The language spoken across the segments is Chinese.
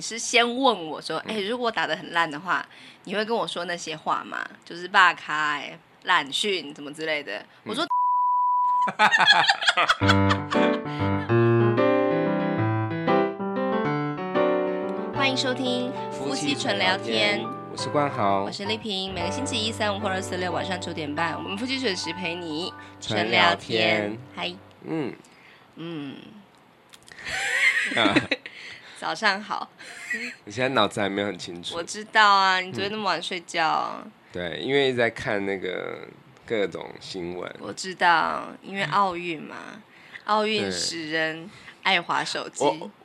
你是先问我说，哎、欸，如果打的很烂的话，你会跟我说那些话吗？就是霸开、烂训怎么之类的。我说，欢迎收听夫妻纯聊天，我是冠豪，我是丽萍。每个星期一、三、五或二、四、六晚上九点半，我们夫妻准时陪你纯聊天。嗨，嗯嗯。早上好，你现在脑子还没有很清楚。我知道啊，你昨天那么晚睡觉。嗯、对，因为一直在看那个各种新闻。我知道，因为奥运嘛，奥运使人爱滑手机。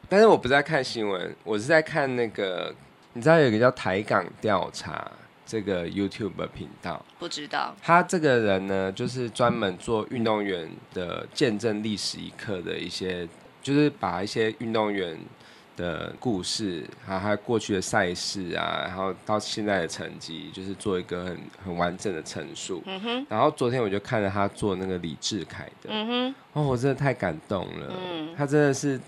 但是我不是在看新闻，我是在看那个，你知道有一个叫台港调查这个 YouTube 频道？不知道。他这个人呢，就是专门做运动员的见证历史一刻的一些，就是把一些运动员。的故事，还有他过去的赛事啊，然后到现在的成绩，就是做一个很很完整的陈述。嗯哼。然后昨天我就看了他做那个李志凯的。嗯哼。哦，我真的太感动了。嗯。他真的是，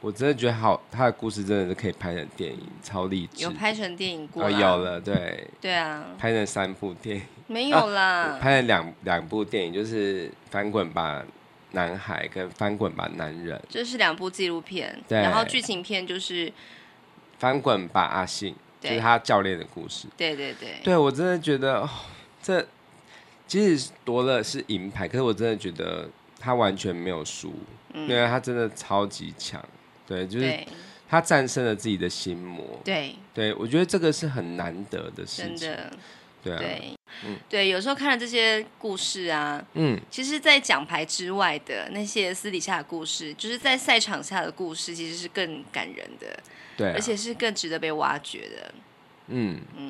我真的觉得好，他的故事真的是可以拍成电影，超励志。有拍成电影过？哦，有了，对。对啊。拍成三部电影。没有啦。啊、拍了两两部电影，就是《翻滚吧》。男孩跟翻滚吧，男人，这是两部纪录片，然后剧情片就是翻滚吧，阿信，就是他教练的故事。对对对，对我真的觉得，哦、这即使夺了是银牌，可是我真的觉得他完全没有输，嗯、因为他真的超级强。对，就是他战胜了自己的心魔。对，对我觉得这个是很难得的事情。真的，对啊。对嗯，对，有时候看了这些故事啊，嗯，其实，在奖牌之外的那些私底下的故事，就是在赛场下的故事，其实是更感人的，对、啊，而且是更值得被挖掘的。嗯嗯，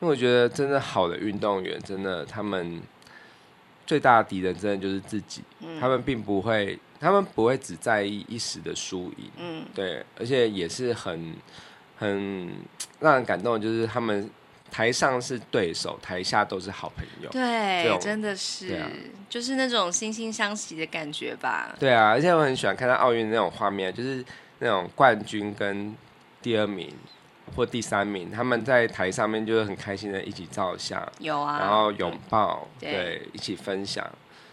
因为我觉得真的好的运动员，真的他们最大的敌人，真的就是自己。嗯，他们并不会，他们不会只在意一时的输赢。嗯，对，而且也是很很让人感动的，就是他们。台上是对手，台下都是好朋友。对，真的是，啊、就是那种惺惺相惜的感觉吧。对啊，而且我很喜欢看到奥运那种画面，就是那种冠军跟第二名或第三名，他们在台上面就是很开心的一起照相，有啊，然后拥抱，对，对，一起分享，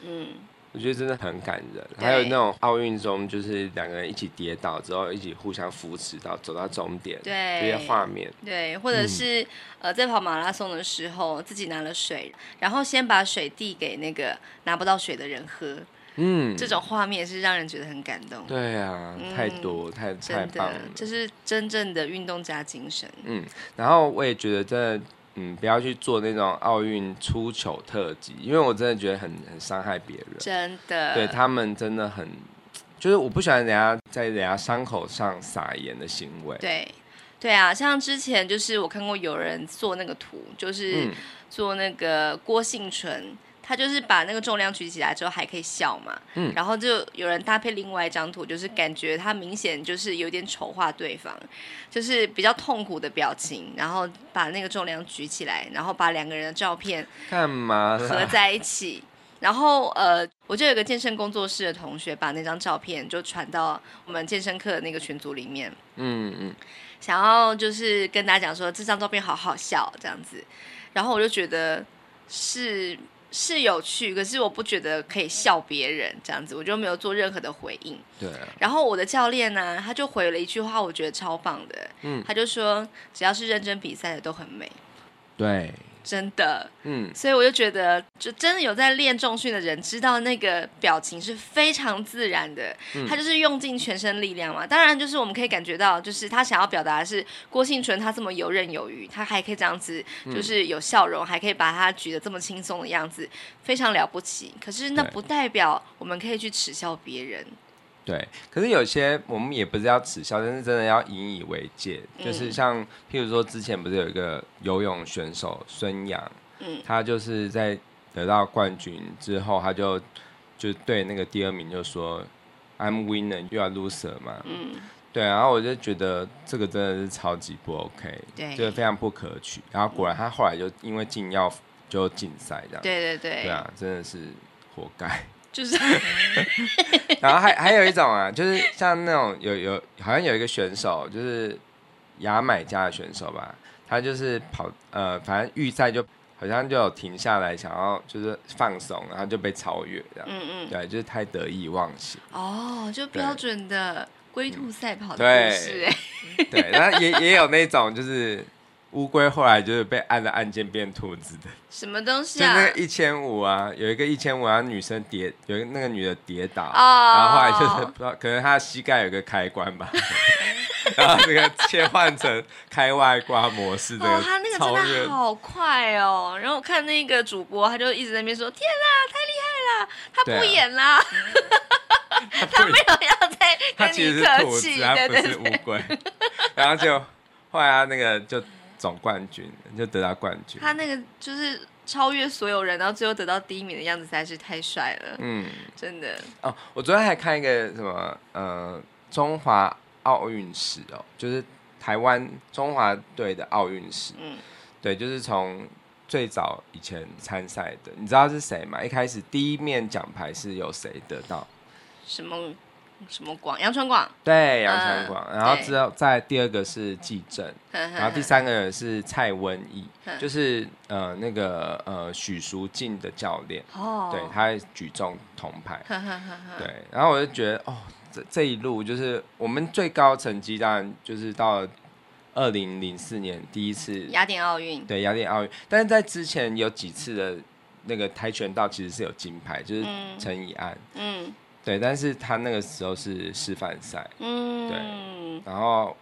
嗯。我觉得真的很感人，还有那种奥运中，就是两个人一起跌倒之后，一起互相扶持到走到终点，对这些画面，对，或者是、嗯、呃，在跑马拉松的时候，自己拿了水，然后先把水递给那个拿不到水的人喝，嗯，这种画面是让人觉得很感动。对啊，嗯、太多太太棒了，这是真正的运动家精神。嗯，然后我也觉得真的。嗯，不要去做那种奥运出糗特辑，因为我真的觉得很很伤害别人。真的，对他们真的很，就是我不喜欢人家在人家伤口上撒盐的行为。对，对啊，像之前就是我看过有人做那个图，就是做那个郭婞淳。他就是把那个重量举起来之后还可以笑嘛，嗯，然后就有人搭配另外一张图，就是感觉他明显就是有点丑化对方，就是比较痛苦的表情，然后把那个重量举起来，然后把两个人的照片干嘛合在一起，然后呃，我就有个健身工作室的同学把那张照片就传到我们健身课的那个群组里面，嗯嗯，想要就是跟大家讲说这张照片好好笑这样子，然后我就觉得是。是有趣，可是我不觉得可以笑别人这样子，我就没有做任何的回应。对。然后我的教练呢，他就回了一句话，我觉得超棒的。嗯。他就说，只要是认真比赛的都很美。对。真的，嗯，所以我就觉得，就真的有在练重训的人，知道那个表情是非常自然的，嗯、他就是用尽全身力量嘛。当然，就是我们可以感觉到，就是他想要表达的是郭幸纯，他这么游刃有余，他还可以这样子，就是有笑容，嗯、还可以把他举得这么轻松的样子，非常了不起。可是那不代表我们可以去耻笑别人。对，可是有些我们也不是要耻笑，但是真的要引以为戒。嗯、就是像譬如说，之前不是有一个游泳选手孙杨，嗯，他就是在得到冠军之后，他就就对那个第二名就说：“I'm winner, you are loser” 嘛，嗯，对。然后我就觉得这个真的是超级不 OK，对，就是非常不可取。然后果然他后来就因为禁药就禁赛这样，对对对，对啊，真的是活该。就是，然后还还有一种啊，就是像那种有有好像有一个选手，就是牙买加的选手吧，他就是跑呃，反正预赛就好像就有停下来，想要就是放松，然后就被超越这样。嗯嗯，对，就是太得意忘形。哦，就标准的龟兔赛跑的故事哎。对，然后也也有那种就是。乌龟后来就是被按了按键变兔子的，什么东西啊？就那个一千五啊，有一个一千五，然后女生跌，有一个那个女的跌倒，oh. 然后后来就是不知道，可能她的膝盖有个开关吧，然后这个切换成开外挂模式的。哦，他那个真的好快哦！然后我看那个主播，他就一直在那边说：“天啦，太厉害了！”他不演啦，他，他没有要再跟你客气，他不是乌龟。然后就后来他那个就。总冠军就得到冠军，他那个就是超越所有人，然后最后得到第一名的样子实在是太帅了。嗯，真的。哦，我昨天还看一个什么呃中华奥运史哦，就是台湾中华队的奥运史。嗯，对，就是从最早以前参赛的，你知道是谁吗？一开始第一面奖牌是由谁得到？什么？什么广？杨春广。对，杨春广。然后之后再第二个是纪政，然后第三个人是蔡文义，就是呃那个呃许淑净的教练。哦。对，他举重铜牌。对，然后我就觉得哦，这这一路就是我们最高成绩，当然就是到二零零四年第一次雅典奥运。对，雅典奥运。但是在之前有几次的那个跆拳道其实是有金牌，就是陈以安。嗯。对，但是他那个时候是示范赛，嗯，对，然后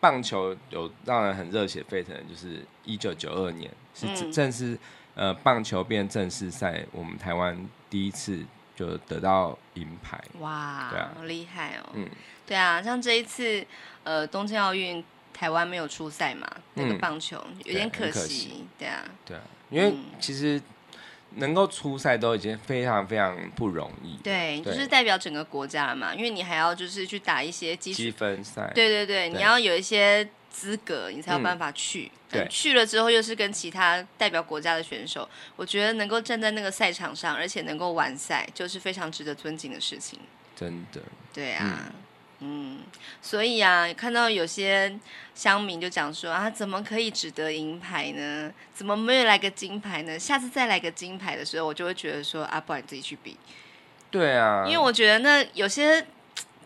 棒球有让人很热血沸腾的，就是一九九二年是正式、嗯、呃棒球变正式赛，我们台湾第一次就得到银牌，哇，对啊，好厉害哦，嗯，对啊，像这一次呃东京奥运台湾没有出赛嘛，那个棒球、嗯、有点可惜，可惜对啊，对啊，因为其实。能够出赛都已经非常非常不容易。对，对就是代表整个国家嘛，因为你还要就是去打一些积分赛。对对对，对你要有一些资格，你才有办法去。嗯、对，去了之后又是跟其他代表国家的选手，我觉得能够站在那个赛场上，而且能够完赛，就是非常值得尊敬的事情。真的。对啊。嗯嗯，所以啊，看到有些乡民就讲说啊，怎么可以只得银牌呢？怎么没有来个金牌呢？下次再来个金牌的时候，我就会觉得说啊，不然你自己去比。对啊，因为我觉得那有些，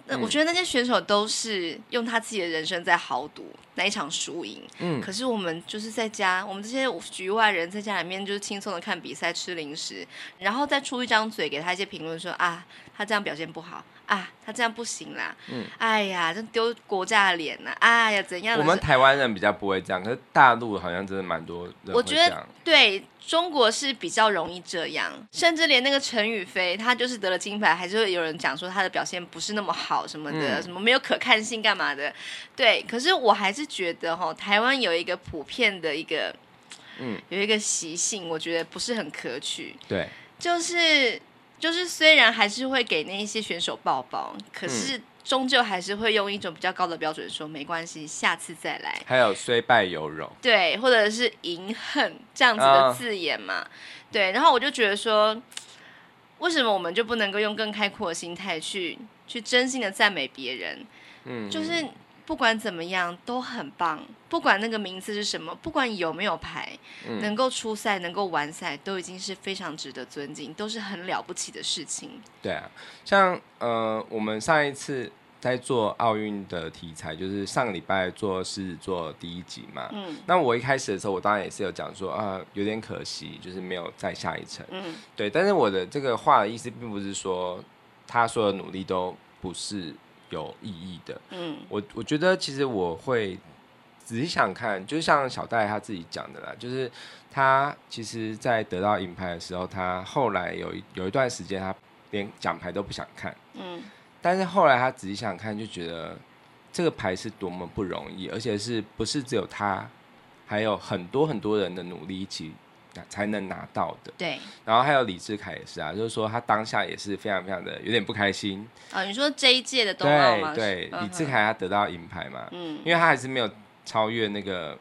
那我觉得那些选手都是用他自己的人生在豪赌那一场输赢。嗯，可是我们就是在家，我们这些局外人在家里面就是轻松的看比赛、吃零食，然后再出一张嘴给他一些评论说啊，他这样表现不好。啊，他这样不行啦！嗯，哎呀，这丢国家的脸呐！哎呀，怎样？我们台湾人比较不会这样，可是大陆好像真的蛮多人。我觉得对中国是比较容易这样，甚至连那个陈雨菲，他就是得了金牌，还是会有人讲说他的表现不是那么好什么的，嗯、什么没有可看性干嘛的。对，可是我还是觉得哈，台湾有一个普遍的一个，嗯，有一个习性，我觉得不是很可取。对，就是。就是虽然还是会给那一些选手抱抱，可是终究还是会用一种比较高的标准说没关系，下次再来。还有虽败犹荣，对，或者是隐恨这样子的字眼嘛，哦、对。然后我就觉得说，为什么我们就不能够用更开阔的心态去去真心的赞美别人？嗯，就是。不管怎么样都很棒，不管那个名字是什么，不管有没有牌，嗯、能够出赛、能够完赛，都已经是非常值得尊敬，都是很了不起的事情。对啊，像呃，我们上一次在做奥运的题材，就是上个礼拜做狮子座第一集嘛。嗯。那我一开始的时候，我当然也是有讲说啊，有点可惜，就是没有再下一层。嗯。对，但是我的这个话的意思，并不是说他所有的努力都不是。有意义的，嗯，我我觉得其实我会仔细想看，就像小戴他自己讲的啦，就是他其实，在得到银牌的时候，他后来有一有一段时间，他连奖牌都不想看，嗯，但是后来他仔细想看，就觉得这个牌是多么不容易，而且是不是只有他，还有很多很多人的努力一起。才能拿到的。对，然后还有李志凯也是啊，就是说他当下也是非常非常的有点不开心。啊、哦，你说这一届的冬奥吗？对，对，李志凯他得到银牌嘛，嗯，因为他还是没有超越那个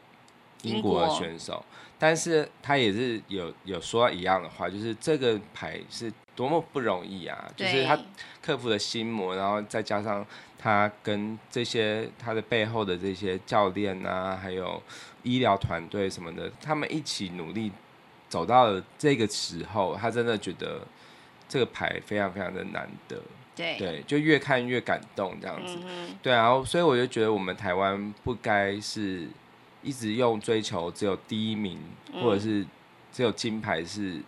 英国的选手，但是他也是有有说一样的话，就是这个牌是多么不容易啊！就是他克服了心魔，然后再加上他跟这些他的背后的这些教练啊，还有医疗团队什么的，他们一起努力走到了这个时候，他真的觉得这个牌非常非常的难得。对，对，就越看越感动这样子。嗯、对啊，然后所以我就觉得我们台湾不该是一直用追求只有第一名，嗯、或者是只有金牌是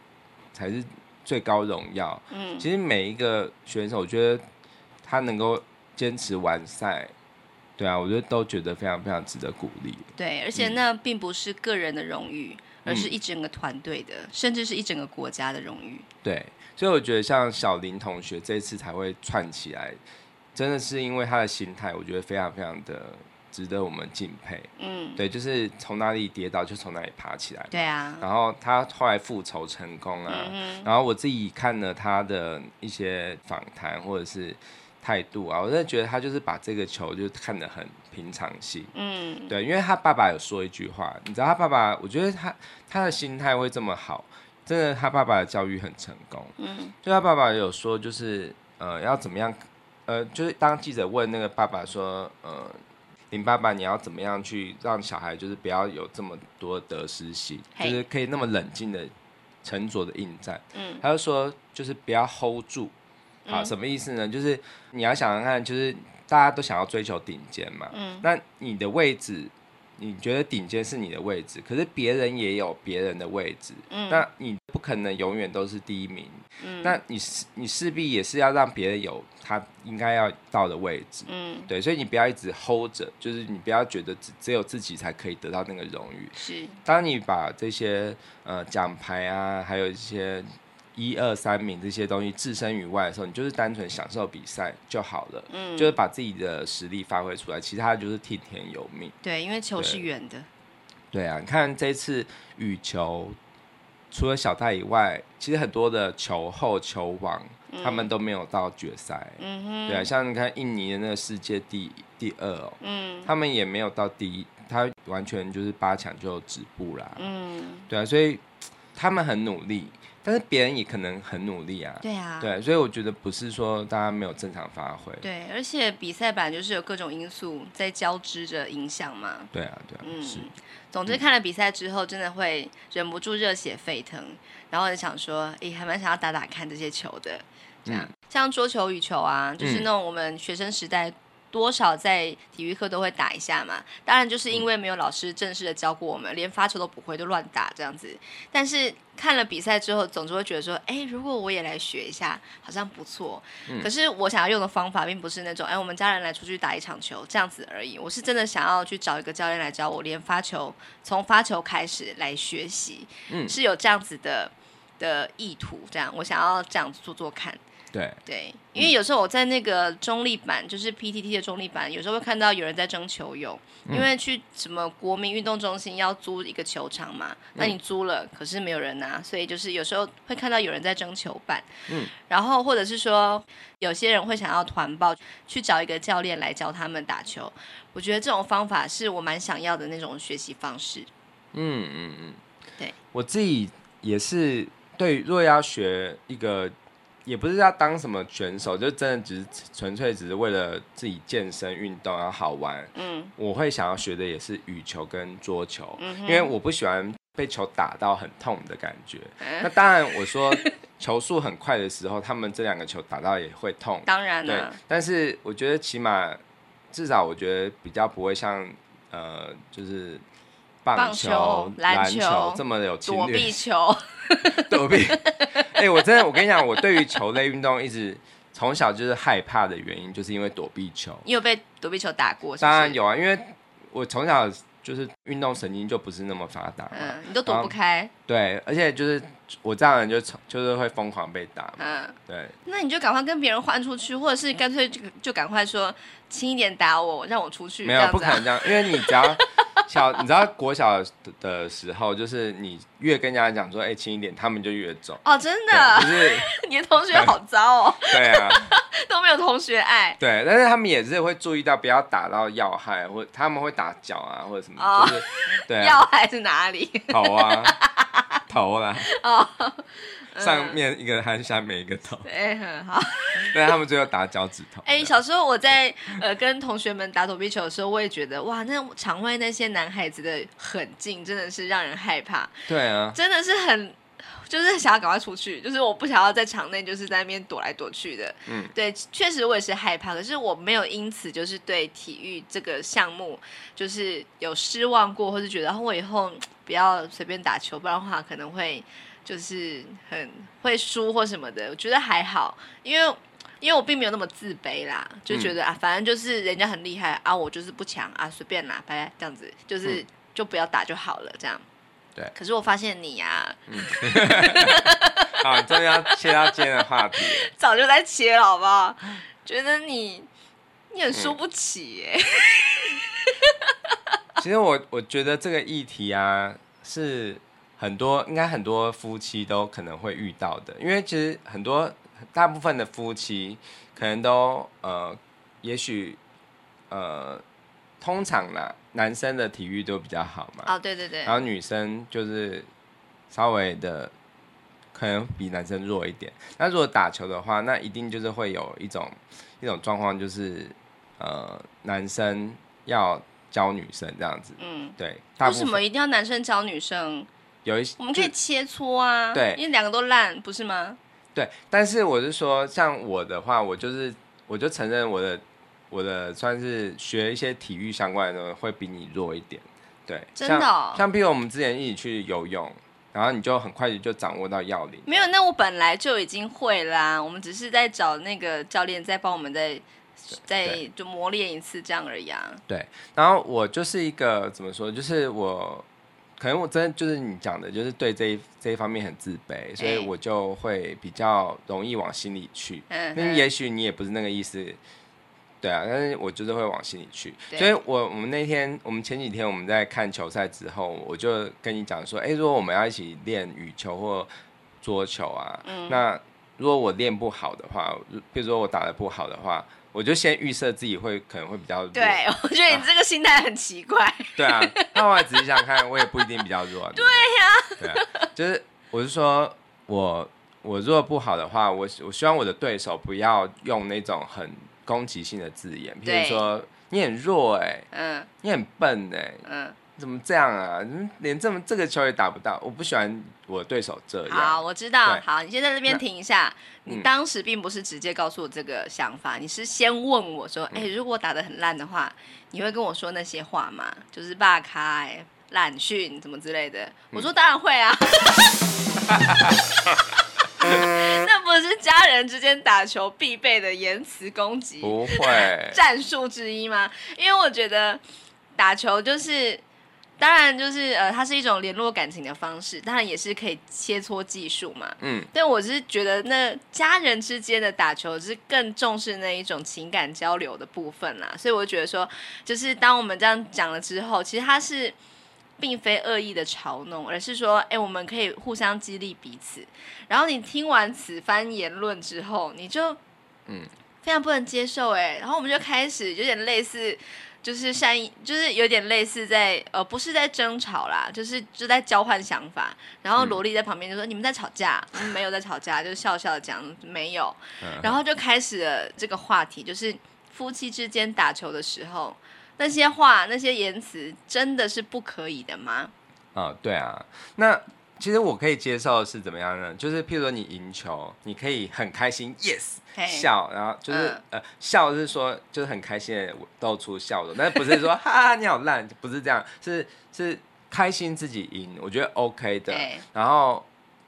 才是最高荣耀。嗯，其实每一个选手，我觉得他能够坚持完赛，对啊，我觉得都觉得非常非常值得鼓励。对，而且那并不是个人的荣誉，嗯、而是一整个团队的，甚至是一整个国家的荣誉。对。所以我觉得像小林同学这一次才会串起来，真的是因为他的心态，我觉得非常非常的值得我们敬佩。嗯，对，就是从哪里跌倒就从哪里爬起来。对啊。然后他后来复仇成功啊，嗯、然后我自己看了他的一些访谈或者是态度啊，我真的觉得他就是把这个球就看得很平常心。嗯，对，因为他爸爸有说一句话，你知道他爸爸，我觉得他他的心态会这么好。真的，他爸爸的教育很成功。嗯，就他爸爸有说，就是呃，要怎么样？呃，就是当记者问那个爸爸说，呃，林爸爸，你要怎么样去让小孩，就是不要有这么多得失心，就是可以那么冷静的、沉着的应战。嗯，他就说，就是不要 hold 住。好，什么意思呢？就是你要想想看，就是大家都想要追求顶尖嘛。嗯，那你的位置。你觉得顶尖是你的位置，可是别人也有别人的位置，嗯，那你不可能永远都是第一名，嗯，那你你势必也是要让别人有他应该要到的位置，嗯，对，所以你不要一直 hold 着，就是你不要觉得只只有自己才可以得到那个荣誉，是，当你把这些呃奖牌啊，还有一些。一二三名这些东西置身于外的时候，你就是单纯享受比赛就好了，嗯，就是把自己的实力发挥出来，其他就是听天由命。对，因为球是圆的。对啊，你看这次羽球，除了小戴以外，其实很多的球后球王、嗯、他们都没有到决赛。嗯哼。对啊，像你看印尼的那个世界第第二哦，嗯，他们也没有到第一，他完全就是八强就止步啦。嗯。对啊，所以他们很努力。但是别人也可能很努力啊，对啊，对，所以我觉得不是说大家没有正常发挥，对，而且比赛本来就是有各种因素在交织着影响嘛，对啊，对啊，嗯，是。总之看了比赛之后，真的会忍不住热血沸腾，然后就想说，哎，还蛮想要打打看这些球的，这样，嗯、像桌球、羽球啊，就是那种我们学生时代。多少在体育课都会打一下嘛，当然就是因为没有老师正式的教过我们，连发球都不会，就乱打这样子。但是看了比赛之后，总是会觉得说，哎，如果我也来学一下，好像不错。嗯、可是我想要用的方法，并不是那种，哎，我们家人来出去打一场球这样子而已。我是真的想要去找一个教练来教我，连发球从发球开始来学习，嗯、是有这样子的的意图。这样，我想要这样子做做看。对。对，因为有时候我在那个中立版，就是 PTT 的中立版，有时候会看到有人在征球友，嗯、因为去什么国民运动中心要租一个球场嘛，那你租了，可是没有人拿，所以就是有时候会看到有人在征球板，嗯，然后或者是说有些人会想要团报去找一个教练来教他们打球，我觉得这种方法是我蛮想要的那种学习方式。嗯嗯嗯，对，我自己也是对，若要学一个。也不是要当什么选手，就真的只是纯粹只是为了自己健身运动然后好玩。嗯，我会想要学的也是羽球跟桌球，嗯、因为我不喜欢被球打到很痛的感觉。嗯、那当然，我说球速很快的时候，他们这两个球打到也会痛。当然了，对。但是我觉得起码至少我觉得比较不会像呃，就是棒球、篮球，球这么有侵略。躲避球，躲避。哎、欸，我真的，我跟你讲，我对于球类运动一直从小就是害怕的原因，就是因为躲避球。你有被躲避球打过是是？当然有啊，因为我从小就是运动神经就不是那么发达。嗯，你都躲不开。对，而且就是我这样的人就就是会疯狂被打。嗯，对。那你就赶快跟别人换出去，或者是干脆就就赶快说轻一点打我，让我出去。没有，不可能这样，因为你只要。小，你知道国小的时候，就是你越跟人家讲说，哎、欸，轻一点，他们就越重。哦，真的，就是 你的同学好糟哦。对啊，都没有同学爱。对，但是他们也是会注意到不要打到要害，或他们会打脚啊，或者什么，哦、就是对、啊。要害是哪里？好啊。头啦。哦。上面一个 hand，下面一个头。对，很好。对，他们最后打脚趾头。哎、欸，小时候我在呃跟同学们打躲避球的时候，我也觉得哇，那场外那些男孩子的狠劲真的是让人害怕。对啊。真的是很，就是想要赶快出去，就是我不想要在场内就是在那边躲来躲去的。嗯。对，确实我也是害怕，可是我没有因此就是对体育这个项目就是有失望过，或是觉得我以后不要随便打球，不然的话可能会。就是很会输或什么的，我觉得还好，因为因为我并没有那么自卑啦，就觉得、嗯、啊，反正就是人家很厉害啊，我就是不强啊，随便拿，拜拜，这样子，就是、嗯、就不要打就好了，这样。对。可是我发现你呀、啊，嗯、好，终于要切到今天的话题，早就在切了，好不好？觉得你你很输不起耶。嗯、其实我我觉得这个议题啊是。很多应该很多夫妻都可能会遇到的，因为其实很多大部分的夫妻可能都呃，也许呃，通常啦，男生的体育都比较好嘛。哦，对对对。然后女生就是稍微的可能比男生弱一点。那如果打球的话，那一定就是会有一种一种状况，就是呃，男生要教女生这样子。嗯，对。为什么一定要男生教女生？有一些我们可以切磋啊，对，因为两个都烂，不是吗？对，但是我是说，像我的话，我就是我就承认我的我的算是学一些体育相关的东西会比你弱一点，对，真的、哦。像比如我们之前一起去游泳，然后你就很快就掌握到要领。没有，那我本来就已经会啦，我们只是在找那个教练在帮我们再再就磨练一次这样而已啊。对，然后我就是一个怎么说，就是我。可能我真的就是你讲的，就是对这一这一方面很自卑，所以我就会比较容易往心里去。嗯，那也许你也不是那个意思，对啊，但是我就是会往心里去。所以我我们那天，我们前几天我们在看球赛之后，我就跟你讲说，哎，如果我们要一起练羽球或桌球啊，嗯，那如果我练不好的话，比如说我打的不好的话。我就先预设自己会可能会比较弱。对，我觉得你这个心态很奇怪。啊对啊，那我来仔细想看，我也不一定比较弱。对呀。对啊，就是我是说我我弱不好的话，我我希望我的对手不要用那种很攻击性的字眼，譬如说你很弱哎、欸，嗯，你很笨哎、欸，嗯。怎么这样啊？连这么这个球也打不到，我不喜欢我对手这样。好，我知道。好，你先在这边停一下。你当时并不是直接告诉我这个想法，嗯、你是先问我说：“哎、欸，如果打的很烂的话，你会跟我说那些话吗？就是霸开、懒训怎么之类的？”我说：“当然会啊。嗯 ”那不是家人之间打球必备的言辞攻击？不会。战术之一吗？因为我觉得打球就是。当然，就是呃，它是一种联络感情的方式，当然也是可以切磋技术嘛。嗯，但我是觉得，那家人之间的打球是更重视那一种情感交流的部分啦。所以我觉得说，就是当我们这样讲了之后，其实它是并非恶意的嘲弄，而是说，哎，我们可以互相激励彼此。然后你听完此番言论之后，你就嗯非常不能接受，哎，然后我们就开始有点类似。就是善意，就是有点类似在呃，不是在争吵啦，就是就在交换想法。然后萝莉在旁边就说：“嗯、你们在吵架？”嗯、没有在吵架，就笑笑的讲没有。然后就开始了这个话题，就是夫妻之间打球的时候，那些话、那些言辞，真的是不可以的吗？啊、哦，对啊，那。其实我可以接受的是怎么样呢？就是譬如说你赢球，你可以很开心，yes，笑，然后就是、嗯、呃笑是说就是很开心的露出笑容，但是不是说 哈哈你好烂，不是这样，是是开心自己赢，我觉得 OK 的。然后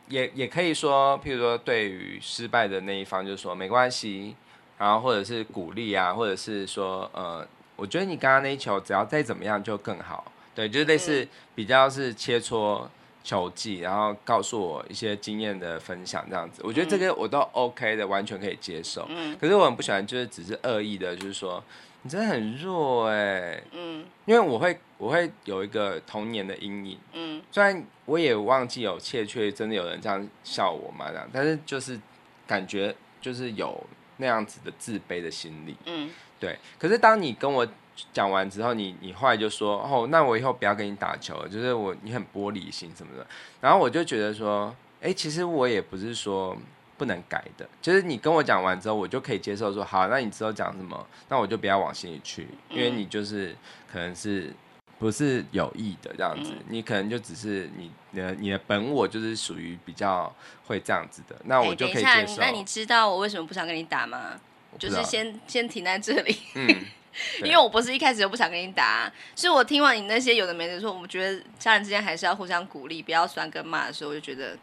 也也可以说，譬如说对于失败的那一方，就是说没关系，然后或者是鼓励啊，或者是说呃，我觉得你刚刚那一球只要再怎么样就更好，对，就是类似比较是切磋。球技，然后告诉我一些经验的分享，这样子，我觉得这个我都 OK 的，完全可以接受。嗯，可是我很不喜欢，就是只是恶意的，就是说你真的很弱哎、欸。嗯，因为我会我会有一个童年的阴影。嗯，虽然我也忘记有切确真的有人这样笑我嘛，这样，但是就是感觉就是有那样子的自卑的心理。嗯，对。可是当你跟我讲完之后，你你后来就说哦，那我以后不要跟你打球了，就是我你很玻璃心什么的。然后我就觉得说，哎，其实我也不是说不能改的，就是你跟我讲完之后，我就可以接受说好，那你之后讲什么，那我就不要往心里去，因为你就是可能是不是有意的这样子，你可能就只是你的你的本我就是属于比较会这样子的，那我就可以接受。那你知道我为什么不想跟你打吗？就是先 先停在这里。嗯。因为我不是一开始就不想跟你打，是我听完你那些有的没的说，我们觉得家人之间还是要互相鼓励，不要酸跟骂的时候，我就觉得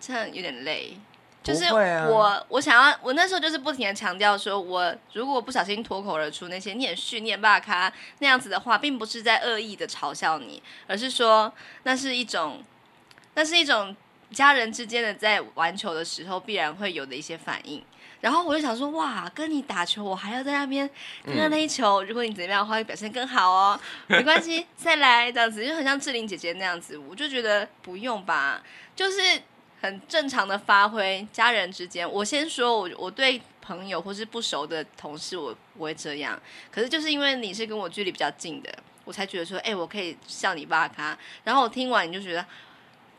这样有点累。就是我我想要，我那时候就是不停的强调说，我如果不小心脱口而出那些念训念霸咖那样子的话，并不是在恶意的嘲笑你，而是说那是一种，那是一种家人之间的在玩球的时候必然会有的一些反应。然后我就想说，哇，跟你打球，我还要在那边跟他那一球，如果你怎么样的话，会表现更好哦。没关系，再来这样子，就很像志玲姐姐那样子。我就觉得不用吧，就是很正常的发挥。家人之间，我先说，我我对朋友或是不熟的同事，我不会这样。可是就是因为你是跟我距离比较近的，我才觉得说，哎，我可以笑你爸咖。然后我听完你就觉得，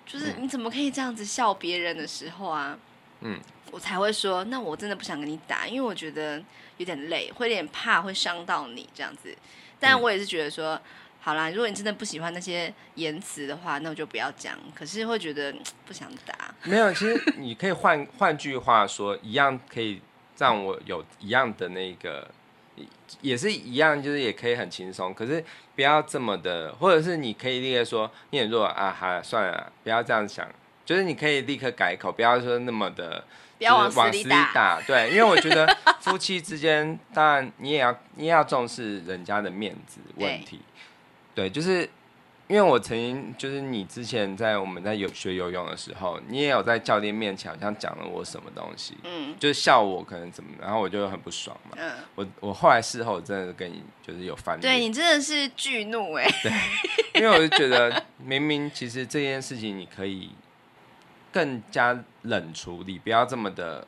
就是你怎么可以这样子笑别人的时候啊？嗯。我才会说，那我真的不想跟你打，因为我觉得有点累，会有点怕会伤到你这样子。但我也是觉得说，好啦，如果你真的不喜欢那些言辞的话，那我就不要讲。可是会觉得不想打。没有，其实你可以换换句话说，一样可以让我有一样的那个，也是一样，就是也可以很轻松。可是不要这么的，或者是你可以立刻说，你很弱啊，好算了，不要这样想。就是你可以立刻改口，不要说那么的。不要往死里打，对，因为我觉得 夫妻之间，当然你也要你也要重视人家的面子问题，对，对，就是因为我曾经就是你之前在我们在有学游泳的时候，你也有在教练面前好像讲了我什么东西，嗯，就是笑我可能怎么，然后我就很不爽嘛，嗯，我我后来事后真的跟你就是有翻脸，对你真的是巨怒哎，对，因为我就觉得明明其实这件事情你可以。更加冷处理，不要这么的，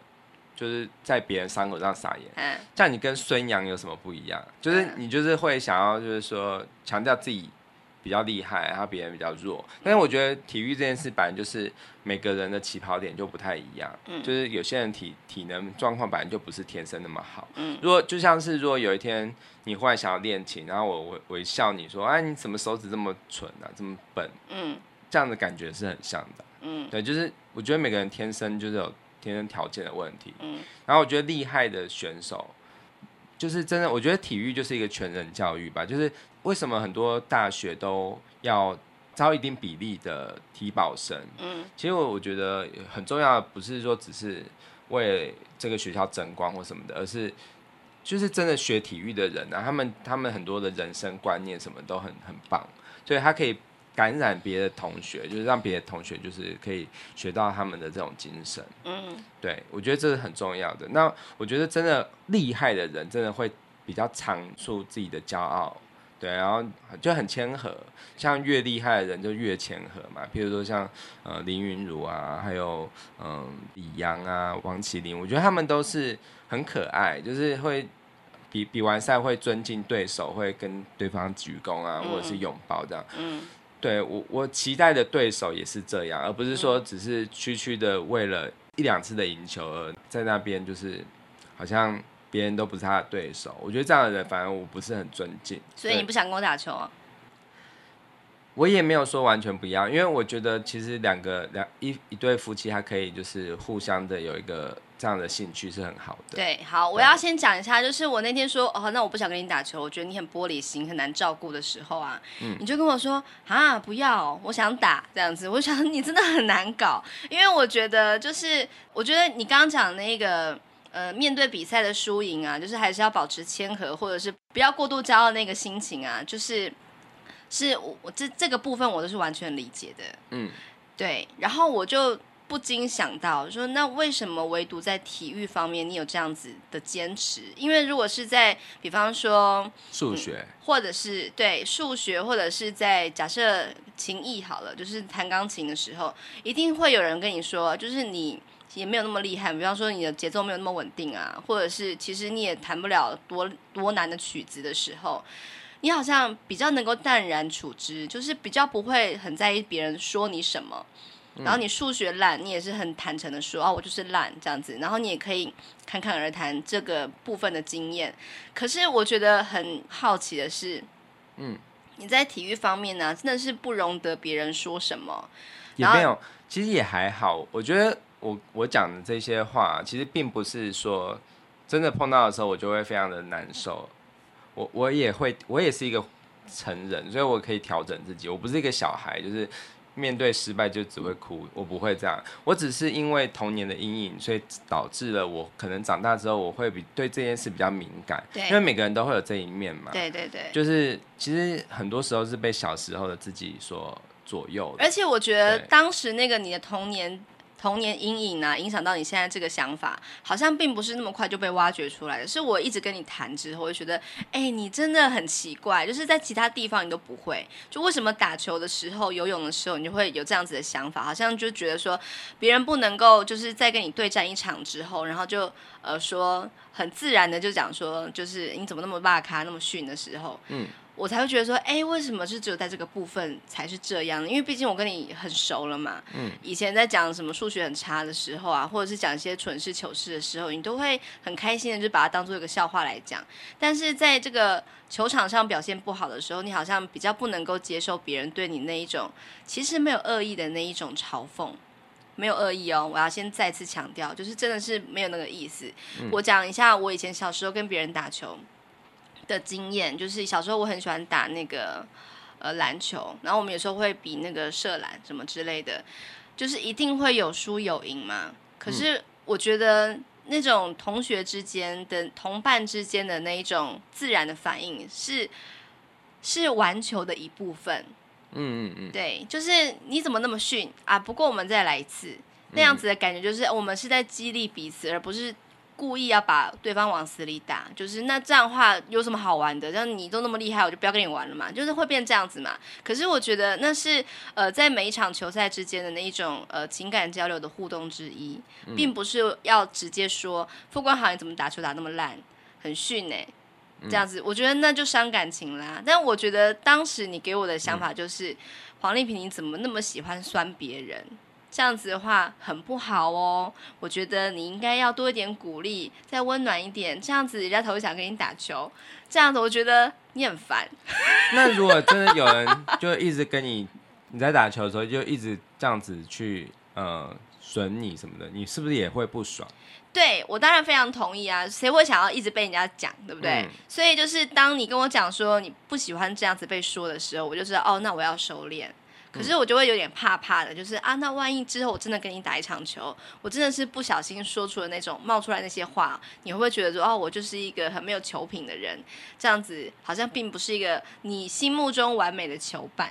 就是在别人伤口上撒盐。嗯，像你跟孙杨有什么不一样？就是你就是会想要，就是说强调自己比较厉害，然后别人比较弱。但是我觉得体育这件事，本来就是每个人的起跑点就不太一样。嗯，就是有些人体体能状况本来就不是天生那么好。嗯，如果就像是如果有一天你忽然想要练琴，然后我我我笑你说，哎，你怎么手指这么蠢啊，这么笨？嗯，这样的感觉是很像的。嗯，对，就是我觉得每个人天生就是有天生条件的问题。嗯，然后我觉得厉害的选手，就是真的，我觉得体育就是一个全人教育吧。就是为什么很多大学都要招一定比例的体保生？嗯，其实我我觉得很重要的不是说只是为这个学校争光或什么的，而是就是真的学体育的人啊，他们他们很多的人生观念什么都很很棒，所以他可以。感染别的同学，就是让别的同学就是可以学到他们的这种精神。嗯，对，我觉得这是很重要的。那我觉得真的厉害的人，真的会比较藏住自己的骄傲，对，然后就很谦和。像越厉害的人就越谦和嘛。譬如说像呃林云儒啊，还有嗯、呃、李阳啊、王麒麟，我觉得他们都是很可爱，就是会比比完赛会尊敬对手，会跟对方鞠躬啊，或者是拥抱这样。嗯。对我，我期待的对手也是这样，而不是说只是区区的为了一两次的赢球而在那边，就是好像别人都不是他的对手。我觉得这样的人反而我不是很尊敬。所以你不想跟我打球啊？我也没有说完全不要，因为我觉得其实两个两一一对夫妻，他可以就是互相的有一个这样的兴趣是很好的。对，好，我要先讲一下，就是我那天说哦，那我不想跟你打球，我觉得你很玻璃心，很难照顾的时候啊，嗯，你就跟我说啊，不要，我想打 这样子。我想你真的很难搞，因为我觉得就是我觉得你刚刚讲那个呃，面对比赛的输赢啊，就是还是要保持谦和，或者是不要过度骄傲那个心情啊，就是。是我我这这个部分我都是完全理解的，嗯，对，然后我就不禁想到说，那为什么唯独在体育方面你有这样子的坚持？因为如果是在比方说数学，嗯，或者是对数学，或者是在假设琴艺好了，就是弹钢琴的时候，一定会有人跟你说，就是你也没有那么厉害，比方说你的节奏没有那么稳定啊，或者是其实你也弹不了多多难的曲子的时候，你好像比较能够淡然处之，就是比较不会很在意别人说你什么。然后你数学烂，你也是很坦诚的说，哦，我就是烂这样子。然后你也可以侃侃而谈这个部分的经验。可是我觉得很好奇的是，嗯，你在体育方面呢、啊，真的是不容得别人说什么。也没有，其实也还好。我觉得我我讲的这些话，其实并不是说真的碰到的时候，我就会非常的难受。我我也会，我也是一个成人，所以我可以调整自己。我不是一个小孩，就是。面对失败就只会哭，我不会这样。我只是因为童年的阴影，所以导致了我可能长大之后，我会比对这件事比较敏感。对，因为每个人都会有这一面嘛。对对对。就是其实很多时候是被小时候的自己所左右的。而且我觉得当时那个你的童年。童年阴影啊，影响到你现在这个想法，好像并不是那么快就被挖掘出来的。是我一直跟你谈之后，我就觉得，哎、你真的很奇怪，就是在其他地方你都不会，就为什么打球的时候、游泳的时候，你就会有这样子的想法，好像就觉得说，别人不能够就是在跟你对战一场之后，然后就呃说很自然的就讲说，就是你怎么那么霸咖那么逊的时候，嗯。我才会觉得说，哎，为什么是只有在这个部分才是这样？因为毕竟我跟你很熟了嘛。嗯。以前在讲什么数学很差的时候啊，或者是讲一些蠢事糗事的时候，你都会很开心的就把它当做一个笑话来讲。但是在这个球场上表现不好的时候，你好像比较不能够接受别人对你那一种其实没有恶意的那一种嘲讽，没有恶意哦。我要先再次强调，就是真的是没有那个意思。嗯。我讲一下我以前小时候跟别人打球。的经验就是小时候我很喜欢打那个呃篮球，然后我们有时候会比那个射篮什么之类的，就是一定会有输有赢嘛。可是我觉得那种同学之间的同伴之间的那一种自然的反应是是玩球的一部分。嗯嗯嗯，对，就是你怎么那么逊啊？不过我们再来一次，那样子的感觉就是我们是在激励彼此，而不是。故意要把对方往死里打，就是那这样的话有什么好玩的？像你都那么厉害，我就不要跟你玩了嘛，就是会变这样子嘛。可是我觉得那是呃在每一场球赛之间的那一种呃情感交流的互动之一，并不是要直接说副官好你怎么打球打那么烂，很逊呢、欸。这样子我觉得那就伤感情啦。但我觉得当时你给我的想法就是黄丽萍你怎么那么喜欢酸别人？这样子的话很不好哦，我觉得你应该要多一点鼓励，再温暖一点，这样子人家才会想跟你打球。这样子我觉得你很烦。那如果真的有人就一直跟你，你在打球的时候就一直这样子去呃损你什么的，你是不是也会不爽？对，我当然非常同意啊，谁会想要一直被人家讲，对不对？嗯。所以就是当你跟我讲说你不喜欢这样子被说的时候，我就知道哦，那我要收敛。可是我就会有点怕怕的，就是啊，那万一之后我真的跟你打一场球，我真的是不小心说出了那种冒出来那些话，你会不会觉得说哦，我就是一个很没有球品的人？这样子好像并不是一个你心目中完美的球伴，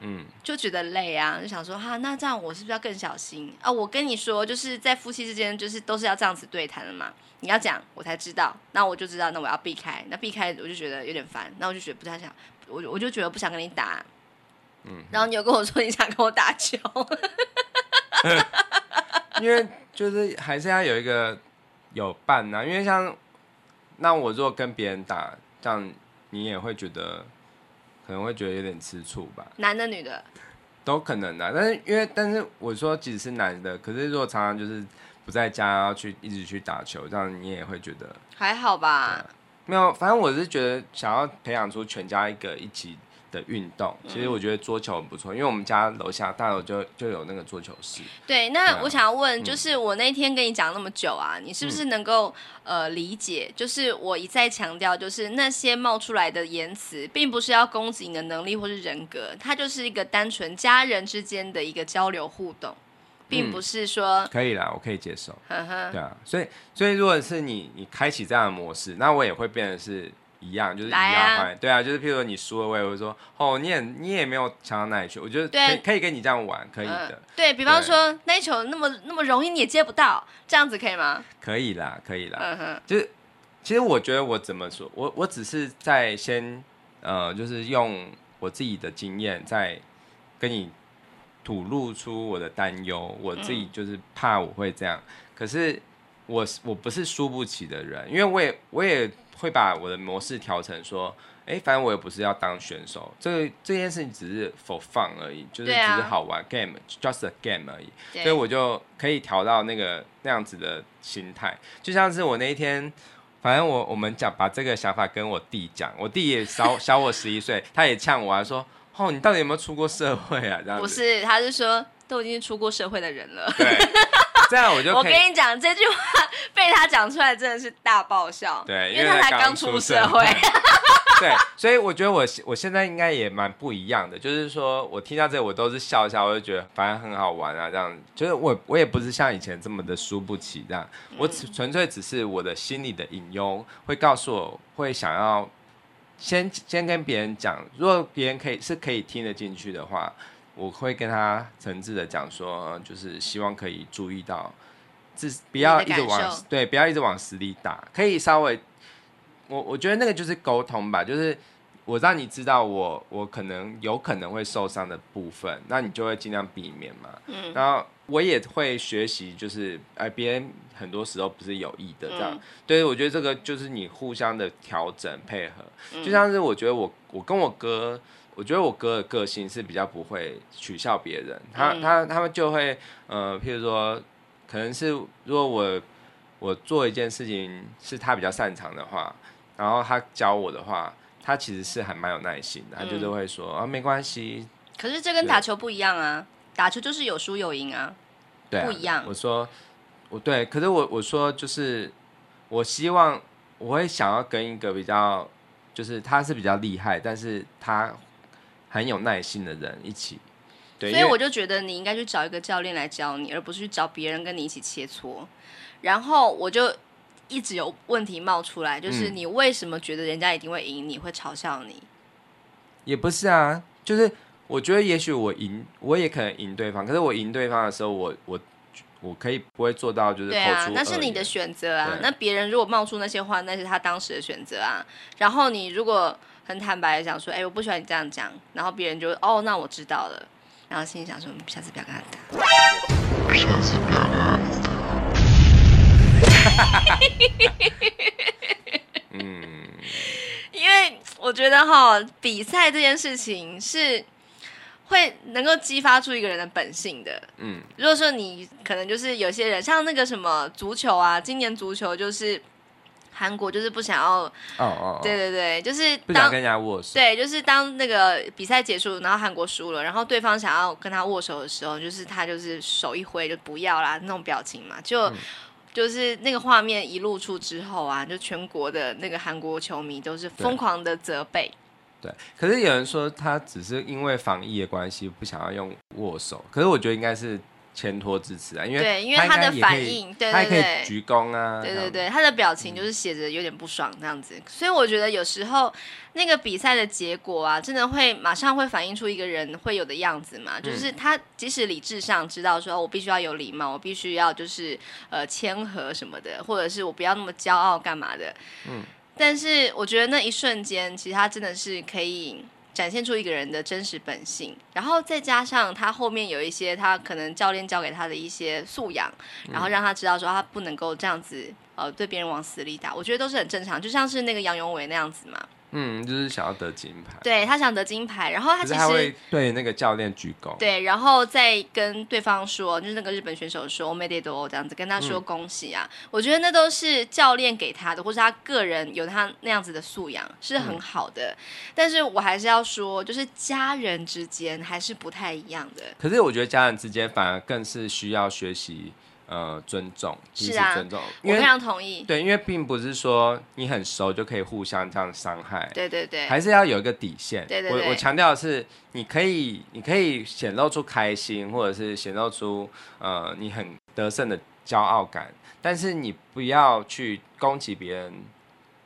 嗯，就觉得累啊，就想说哈、啊，那这样我是不是要更小心啊？我跟你说，就是在夫妻之间，就是都是要这样子对谈的嘛。你要讲，我才知道，那我就知道，那我要避开，那避开我就觉得有点烦，那我就觉得不太想，我我就觉得不想跟你打。嗯，然后你有跟我说你想跟我打球，因为就是还是要有一个有伴呐、啊。因为像那我如果跟别人打，这样你也会觉得可能会觉得有点吃醋吧？男的女的都可能的、啊。但是因为但是我说即使是男的，可是如果常常就是不在家要去一直去打球，这样你也会觉得还好吧？没有，反正我是觉得想要培养出全家一个一起。的运动，其实我觉得桌球很不错，因为我们家楼下大楼就就有那个桌球室。对，那我想要问，就是我那天跟你讲那么久啊，你是不是能够呃理解？就是我一再强调，就是那些冒出来的言辞，并不是要攻击你的能力或是人格，它就是一个单纯家人之间的一个交流互动，并不是说可以啦，我可以接受。对啊，所以所以如果是你你开启这样的模式，那我也会变得是。一样就是一样，啊对啊，就是譬如说你输了，我也会说哦，你也你也没有强到哪里去，我觉得可以可以跟你这样玩，可以的。呃、对，比方说那一球那么那么容易你也接不到，这样子可以吗？可以啦，可以啦。嗯哼，就是其实我觉得我怎么说，我我只是在先呃，就是用我自己的经验在跟你吐露出我的担忧，我自己就是怕我会这样。嗯、可是我我不是输不起的人，因为我也我也会把我的模式调成说，哎、欸，反正我也不是要当选手，这个这件事情只是 for fun 而已，就是只是好玩、啊、game，just a game 而已，所以我就可以调到那个那样子的心态，就像是我那一天。反正我我们讲把这个想法跟我弟讲，我弟也小 小我十一岁，他也呛我，还说：“哦，你到底有没有出过社会啊？”这样子。不是，他是说都已经出过社会的人了。对，这样我就我跟你讲这句话被他讲出来真的是大爆笑。对，因为他才刚出社会。对，所以我觉得我我现在应该也蛮不一样的，就是说我听到这个我都是笑笑，我就觉得反正很好玩啊，这样，就是我我也不是像以前这么的输不起这样，我纯粹只是我的心里的隐忧会告诉我会想要先先跟别人讲，如果别人可以是可以听得进去的话，我会跟他诚挚的讲说，就是希望可以注意到，自不要一直往对，不要一直往死里打，可以稍微。我我觉得那个就是沟通吧，就是我让你知道我我可能有可能会受伤的部分，那你就会尽量避免嘛。嗯，然后我也会学习，就是哎，别人很多时候不是有意的这样。嗯、对，我觉得这个就是你互相的调整配合，就像是我觉得我我跟我哥，我觉得我哥的个性是比较不会取笑别人，他他他们就会呃，譬如说，可能是如果我我做一件事情是他比较擅长的话。然后他教我的话，他其实是还蛮有耐心的，他就是会说、嗯、啊，没关系。可是这跟打球不一样啊，打球就是有输有赢啊，对啊，不一样。我说我对，可是我我说就是，我希望我会想要跟一个比较，就是他是比较厉害，但是他很有耐心的人一起。对，所以我就觉得你应该去找一个教练来教你，而不是去找别人跟你一起切磋。然后我就。一直有问题冒出来，就是你为什么觉得人家一定会赢你，会嘲笑你？也不是啊，就是我觉得也许我赢，我也可能赢对方。可是我赢对方的时候，我我我可以不会做到，就是对啊，那是你的选择啊。那别人如果冒出那些话，那是他当时的选择啊。然后你如果很坦白的讲说，哎，我不喜欢你这样讲，然后别人就哦，那我知道了。然后心里想说，下次不要跟他打。下次不要跟他打。嗯，因为我觉得哈，比赛这件事情是会能够激发出一个人的本性的。嗯，如果说你可能就是有些人，像那个什么足球啊，今年足球就是韩国就是不想要，哦哦，对对对，就是当不想跟人家握手。对，就是当那个比赛结束，然后韩国输了，然后对方想要跟他握手的时候，就是他就是手一挥就不要啦，那种表情嘛，就。嗯就是那个画面一露出之后啊，就全国的那个韩国球迷都是疯狂的责备。对，可是有人说他只是因为防疫的关系不想要用握手，可是我觉得应该是。牵托支持啊，因为对，因为他的反应，对对对，鞠躬啊，对对对，他的表情就是写着有点不爽这样子，嗯、所以我觉得有时候那个比赛的结果啊，真的会马上会反映出一个人会有的样子嘛，嗯、就是他即使理智上知道说我必须要有礼貌，我必须要就是呃谦和什么的，或者是我不要那么骄傲干嘛的，嗯，但是我觉得那一瞬间，其实他真的是可以。展现出一个人的真实本性，然后再加上他后面有一些他可能教练教给他的一些素养，然后让他知道说他不能够这样子呃对别人往死里打，我觉得都是很正常，就像是那个杨永伟那样子嘛。嗯，就是想要得金牌。对，他想得金牌，然后他其实他会对那个教练鞠躬。对，然后再跟对方说，就是那个日本选手说“おめでとう”这样子跟他说恭喜啊。嗯、我觉得那都是教练给他的，或是他个人有他那样子的素养，是很好的。嗯、但是我还是要说，就是家人之间还是不太一样的。可是我觉得家人之间反而更是需要学习。 呃，尊重，彼此尊重，因为，我非常同意。对，因为并不是说你很熟就可以互相这样伤害。对对对，还是要有一个底线。对对对，我我强调的是，你可以，你可以显露出开心，或者是显露出呃你很得胜的骄傲感，但是你不要去攻击别人，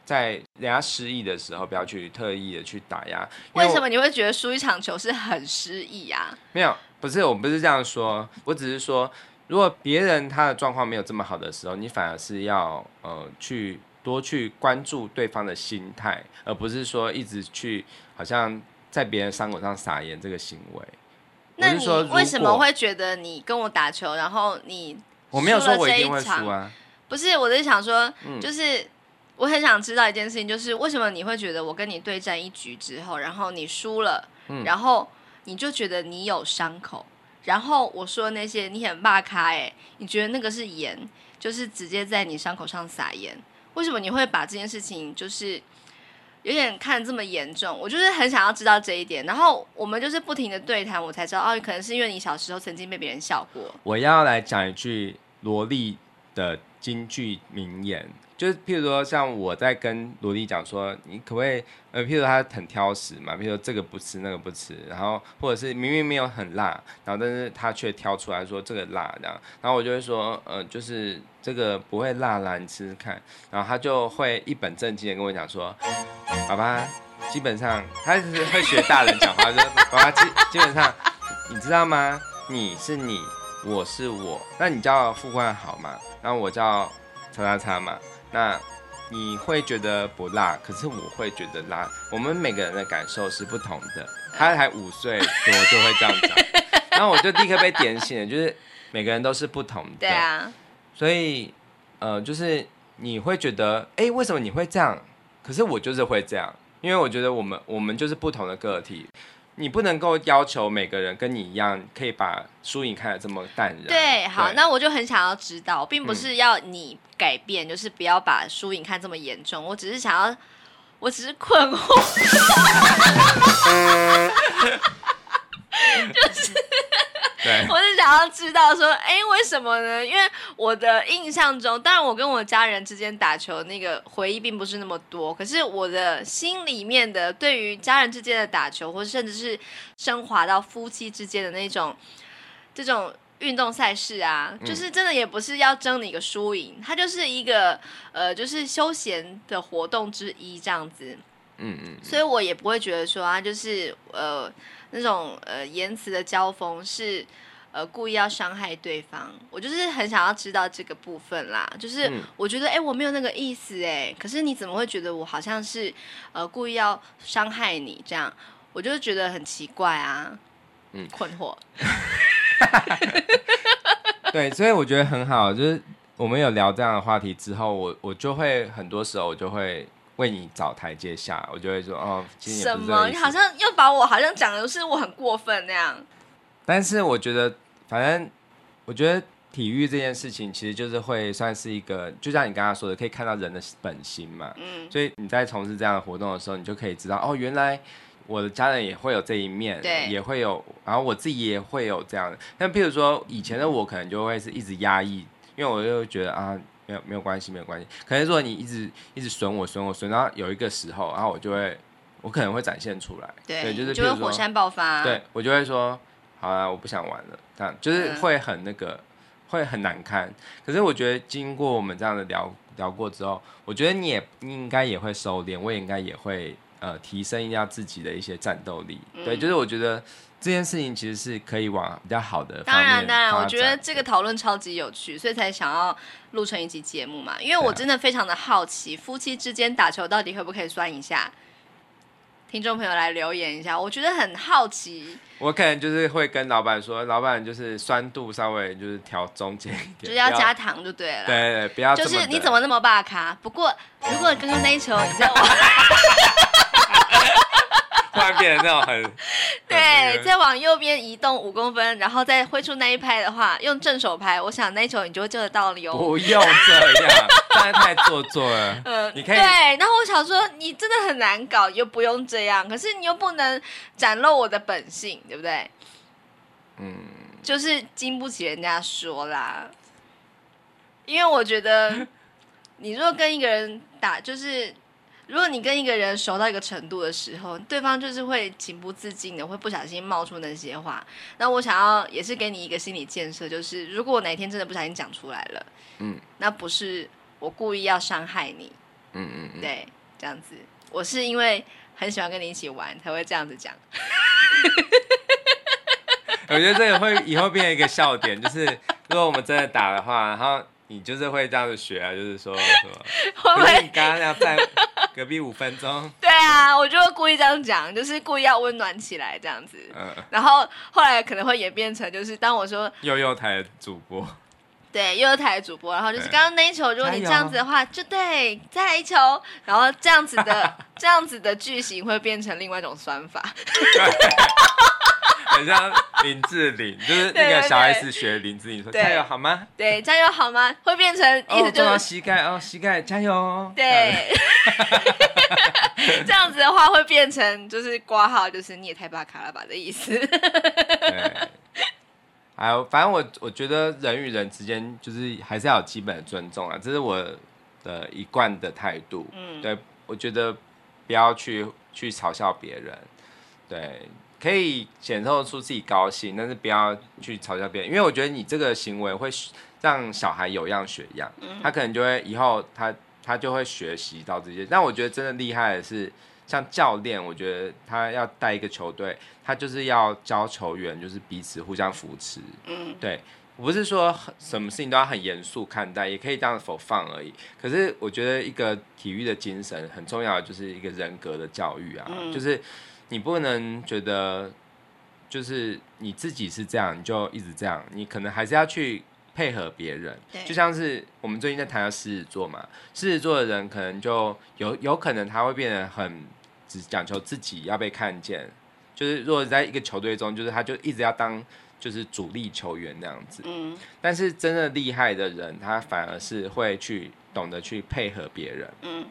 在人家失意的时候，不要去特意的去打压。为什么你会觉得输一场球是很失意啊？没有，不是，我不是这样说，我只是说。如果别人他的状况没有这么好的时候，你反而是要呃去多去关注对方的心态，而不是说一直去好像在别人伤口上撒盐这个行为。那你为什么会觉得你跟我打球，然后你我没有说我一定会输啊？不是，我是想说，就是我很想知道一件事情，就是为什么你会觉得我跟你对战一局之后，然后你输了，然后你就觉得你有伤口，然后我说那些你很骂咖哎，你觉得那个是盐，就是直接在你伤口上撒盐，为什么你会把这件事情就是？有点看这么严重，我就是很想要知道这一点。然后我们就是不停的对谈，我才知道哦，可能是因为你小时候曾经被别人笑过。我要来讲一句萝莉的京剧名言。就是譬如说，像我在跟萝莉讲说，你可不可以呃，譬如说他很挑食嘛，譬如说这个不吃那个不吃，然后或者是明明没有很辣，然后但是他却挑出来说这个辣这样，然后我就会说，呃，就是这个不会辣啦，你吃吃看，然后他就会一本正经的跟我讲说，爸爸，基本上他是会学大人讲话，说爸爸基基本上你知道吗？你是你，我是我，那你叫副官好吗？然后我叫叉叉叉嘛。那你会觉得不辣，可是我会觉得辣。我们每个人的感受是不同的。他才五岁多就会这样讲，然后我就立刻被点醒了，就是每个人都是不同的。对啊。所以，呃，就是你会觉得，哎，为什么你会这样？可是我就是会这样，因为我觉得我们我们就是不同的个体。你不能够要求每个人跟你一样，可以把输赢看得这么淡然。对，好，那我就很想要知道，并不是要你改变，嗯、就是不要把输赢看这么严重。我只是想要，我只是困惑，就是。对我是想要知道说，哎，为什么呢？因为我的印象中，当然我跟我家人之间打球那个回忆并不是那么多，可是我的心里面的对于家人之间的打球，或者甚至是升华到夫妻之间的那种这种运动赛事啊，就是真的也不是要争你个输赢，它就是一个呃，就是休闲的活动之一这样子。嗯嗯，所以我也不会觉得说啊，就是呃。那种呃言辞的交锋是呃故意要伤害对方，我就是很想要知道这个部分啦。就是我觉得哎、欸、我没有那个意思哎，可是你怎么会觉得我好像是呃故意要伤害你这样？我就觉得很奇怪啊，嗯，困惑。对，所以我觉得很好，就是我们有聊这样的话题之后，我我就会很多时候我就会。为你找台阶下，我就会说哦，什么？你好像又把我好像讲的是我很过分那样。但是我觉得，反正我觉得体育这件事情，其实就是会算是一个，就像你刚刚说的，可以看到人的本心嘛。嗯。所以你在从事这样的活动的时候，你就可以知道哦，原来我的家人也会有这一面，对，也会有，然后我自己也会有这样的。但譬如说以前的我，可能就会是一直压抑，因为我就觉得啊。没有没有关系，没有关系。可能说你一直一直损我损我损，然后有一个时候，然后我就会，我可能会展现出来。对，对就是就会火山爆发。对，我就会说，好啊，我不想玩了。这样就是会很那个，嗯、会很难堪。可是我觉得经过我们这样的聊聊过之后，我觉得你也应该也会收敛，我也应该也会呃提升一下自己的一些战斗力。嗯、对，就是我觉得。这件事情其实是可以往比较好的。当然，当然，我觉得这个讨论超级有趣，所以才想要录成一集节目嘛。因为我真的非常的好奇，夫妻之间打球到底可不可以酸一下？听众朋友来留言一下，我觉得很好奇。我可能就是会跟老板说，老板就是酸度稍微就是调中间一点，就是要加糖就对了。对，对对，不要。就是你怎么那么霸咖？不过如果刚刚那一球，你知道吗？突然变成那种很，对，再往右边移动五公分，然后再挥出那一拍的话，用正手拍，我想那一球你就会救得到了哦。不用这样，但是太做作了。嗯，你可以。对，然后我想说，你真的很难搞，又不用这样，可是你又不能展露我的本性，对不对？嗯，就是经不起人家说啦。因为我觉得，你如果跟一个人打，就是。如果你跟一个人熟到一个程度的时候，对方就是会情不自禁的会不小心冒出那些话。那我想要也是给你一个心理建设，就是如果我哪天真的不小心讲出来了，嗯，那不是我故意要伤害你，嗯嗯，嗯对，这样子，我是因为很喜欢跟你一起玩才会这样子讲。我觉得这个会以后变成一个笑点，就是如果我们真的打的话，然后你就是会这样子学啊，就是说什么，会不会你刚刚要在。隔壁五分钟，对，啊，我就会故意这样讲，就是故意要温暖起来这样子。嗯。然后后来可能会演变成，就是当我说幼幼台主播。对，又有台主播，然后就是刚刚那一球，如果你这样子的话，就对，再来一球，然后这样子的 这样子的句型会变成另外一种算法，很像林志玲，就是那个小 S 学林志玲说加油好吗？对，加油好吗？会变成意思就是膝盖哦，膝盖加油。对，这样子的话会变成就是挂号，就是你也太巴卡了吧的意思。还有，反正我我觉得人与人之间就是还是要有基本的尊重啊，这是我的一贯的态度。嗯，对，我觉得不要去去嘲笑别人，对，可以显露出自己高兴，但是不要去嘲笑别人，因为我觉得你这个行为会让小孩有样学样，他可能就会以后他他就会学习到这些。但我觉得真的厉害的是。像教练，我觉得他要带一个球队，他就是要教球员，就是彼此互相扶持。嗯，对，我不是说什么事情都要很严肃看待，也可以这样否放而已。可是我觉得一个体育的精神很重要，就是一个人格的教育啊，嗯、就是你不能觉得就是你自己是这样，你就一直这样，你可能还是要去配合别人。就像是我们最近在谈到狮子座嘛，狮子座的人可能就有有可能他会变得很。只讲求自己要被看见，就是如果在一个球队中，就是他就一直要当就是主力球员那样子。嗯。但是真的厉害的人，他反而是会去懂得去配合别人。嗯。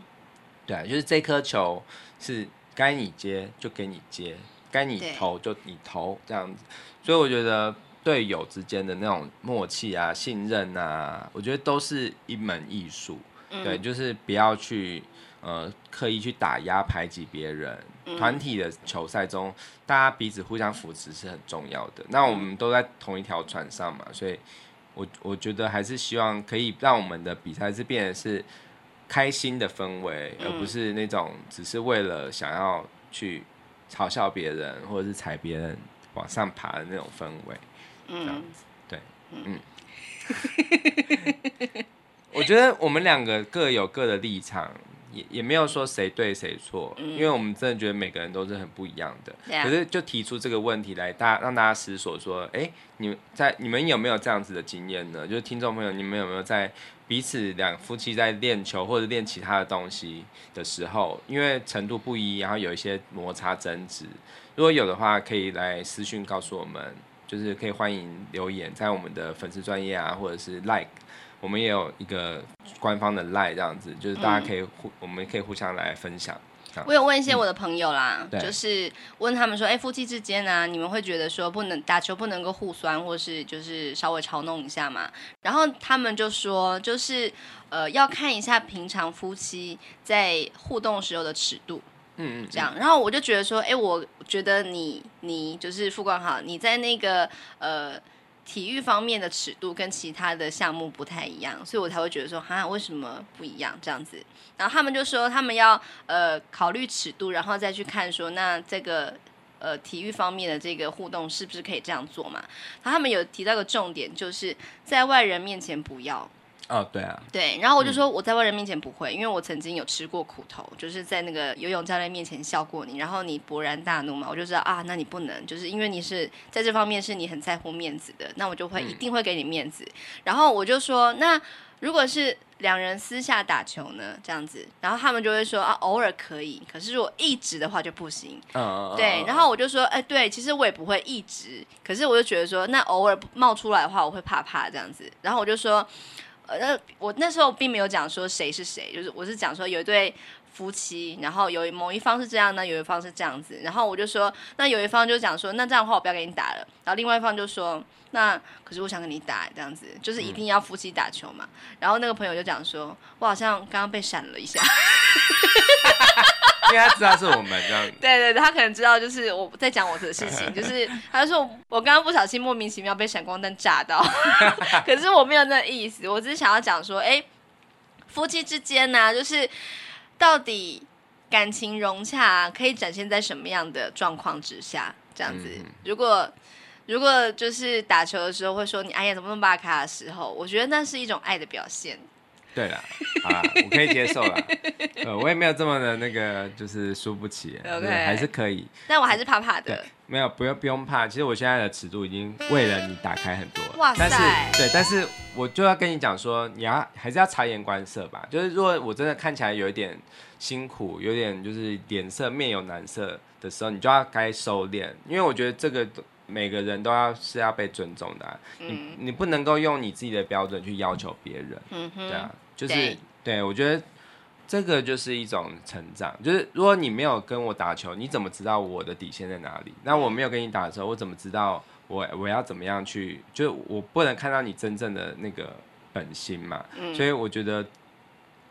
对，就是这颗球是该你接就给你接，该你投就你投这样子。所以我觉得队友之间的那种默契啊、信任啊，我觉得都是一门艺术。嗯。对，就是不要去。呃，刻意去打压、排挤别人，团体的球赛中，大家彼此互相扶持是很重要的。那我们都在同一条船上嘛，所以我我觉得还是希望可以让我们的比赛是变得是开心的氛围，而不是那种只是为了想要去嘲笑别人或者是踩别人往上爬的那种氛围。这样子，对，嗯。我觉得我们两个各有各的立场。也也没有说谁对谁错，嗯、因为我们真的觉得每个人都是很不一样的。可是就提出这个问题来，大家让大家思索说，哎、欸，你们在你们有没有这样子的经验呢？就是听众朋友，你们有没有在彼此两夫妻在练球或者练其他的东西的时候，因为程度不一，然后有一些摩擦争执？如果有的话，可以来私讯告诉我们，就是可以欢迎留言在我们的粉丝专业啊，或者是 like。我们也有一个官方的 line 这样子，就是大家可以互，嗯、我们可以互相来分享。我有问一些我的朋友啦，嗯、就是问他们说，哎、欸，夫妻之间呢、啊，你们会觉得说不能打球不能够互酸，或是就是稍微嘲弄一下嘛？然后他们就说，就是呃，要看一下平常夫妻在互动时候的尺度，嗯嗯，这样。然后我就觉得说，哎、欸，我觉得你你就是傅冠豪，你在那个呃。体育方面的尺度跟其他的项目不太一样，所以我才会觉得说，哈，为什么不一样这样子？然后他们就说，他们要呃考虑尺度，然后再去看说，那这个呃体育方面的这个互动是不是可以这样做嘛？然后他们有提到个重点，就是在外人面前不要。哦，oh, 对啊，对，然后我就说我在外人面前不会，嗯、因为我曾经有吃过苦头，就是在那个游泳教练面前笑过你，然后你勃然大怒嘛，我就知道啊，那你不能，就是因为你是在这方面是你很在乎面子的，那我就会一定会给你面子。嗯、然后我就说，那如果是两人私下打球呢，这样子，然后他们就会说啊，偶尔可以，可是如果一直的话就不行。Uh、对，然后我就说，哎，对，其实我也不会一直，可是我就觉得说，那偶尔冒出来的话，我会怕怕这样子，然后我就说。呃，那我那时候并没有讲说谁是谁，就是我是讲说有一对夫妻，然后有某一方是这样，那有一方是这样子，然后我就说，那有一方就讲说，那这样的话我不要给你打了，然后另外一方就说，那可是我想跟你打，这样子就是一定要夫妻打球嘛，嗯、然后那个朋友就讲说，我好像刚刚被闪了一下。因为他知道是我们这样，对对对，他可能知道就是我在讲我的事情，就是他就说我刚刚不小心莫名其妙被闪光灯炸到，可是我没有那个意思，我只是想要讲说，哎，夫妻之间呢、啊，就是到底感情融洽可以展现在什么样的状况之下？这样子，嗯、如果如果就是打球的时候会说你哎呀怎么那么巴卡的时候，我觉得那是一种爱的表现。对了，好啦，我可以接受了。呃，我也没有这么的那个，就是输不起，Okay. 还是可以。但我还是怕怕的。没有，不用不用怕。其实我现在的尺度已经为了你打开很多。哇塞！但是对，但是我就要跟你讲说，你要还是要察言观色吧。就是如果我真的看起来有一点辛苦，有点就是脸色面有难色的时候，你就要该收敛，因为我觉得这个。每个人都要是要被尊重的、啊，嗯、你你不能够用你自己的标准去要求别人，嗯、哼对啊，就是对，对我觉得这个就是一种成长。就是如果你没有跟我打球，你怎么知道我的底线在哪里？那我没有跟你打的时候，我怎么知道我我要怎么样去？就是我不能看到你真正的那个本心嘛。嗯、所以我觉得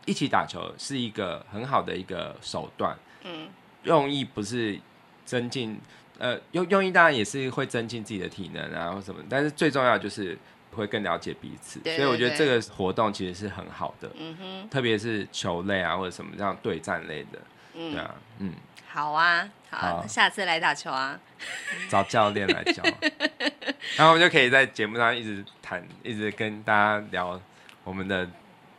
一起打球是一个很好的一个手段，嗯、用意不是增进。呃，用用意当然也是会增进自己的体能啊，或什么，但是最重要就是会更了解彼此，对对对，所以我觉得这个活动其实是很好的，嗯哼，特别是球类啊或者什么这样对战类的，嗯、对啊，嗯，好啊，好，好。下次来打球啊，找教练来教，然后我们就可以在节目上一直谈，一直跟大家聊我们的。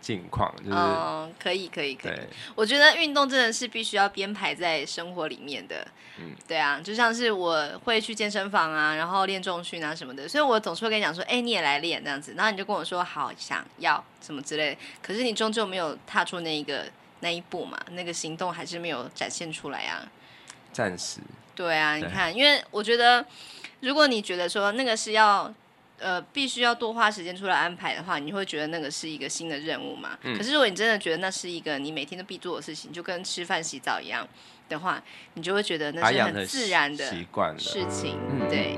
近况就是，嗯，可以，可以，可以。我觉得运动真的是必须要编排在生活里面的。嗯，对啊，就像是我会去健身房啊，然后练重训啊什么的，所以我总是会跟你讲说，哎，你也来练这样子，然后你就跟我说好，想要什么之类，可是你终究没有踏出那一个那一步嘛，那个行动还是没有展现出来啊。暂时。对啊，你看，因为我觉得，如果你觉得说那个是要。呃，必须要多花时间出来安排的话，你会觉得那个是一个新的任务嘛？嗯。可是如果你真的觉得那是一个你每天都必做的事情，就跟吃饭洗澡一样的话，你就会觉得那是很自然的习惯的事情。嗯。对。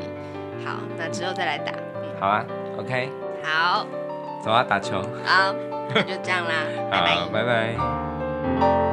好，那之后再来打。嗯。好啊，OK。好。走啊，打球。好，那就这样啦。拜拜。拜拜。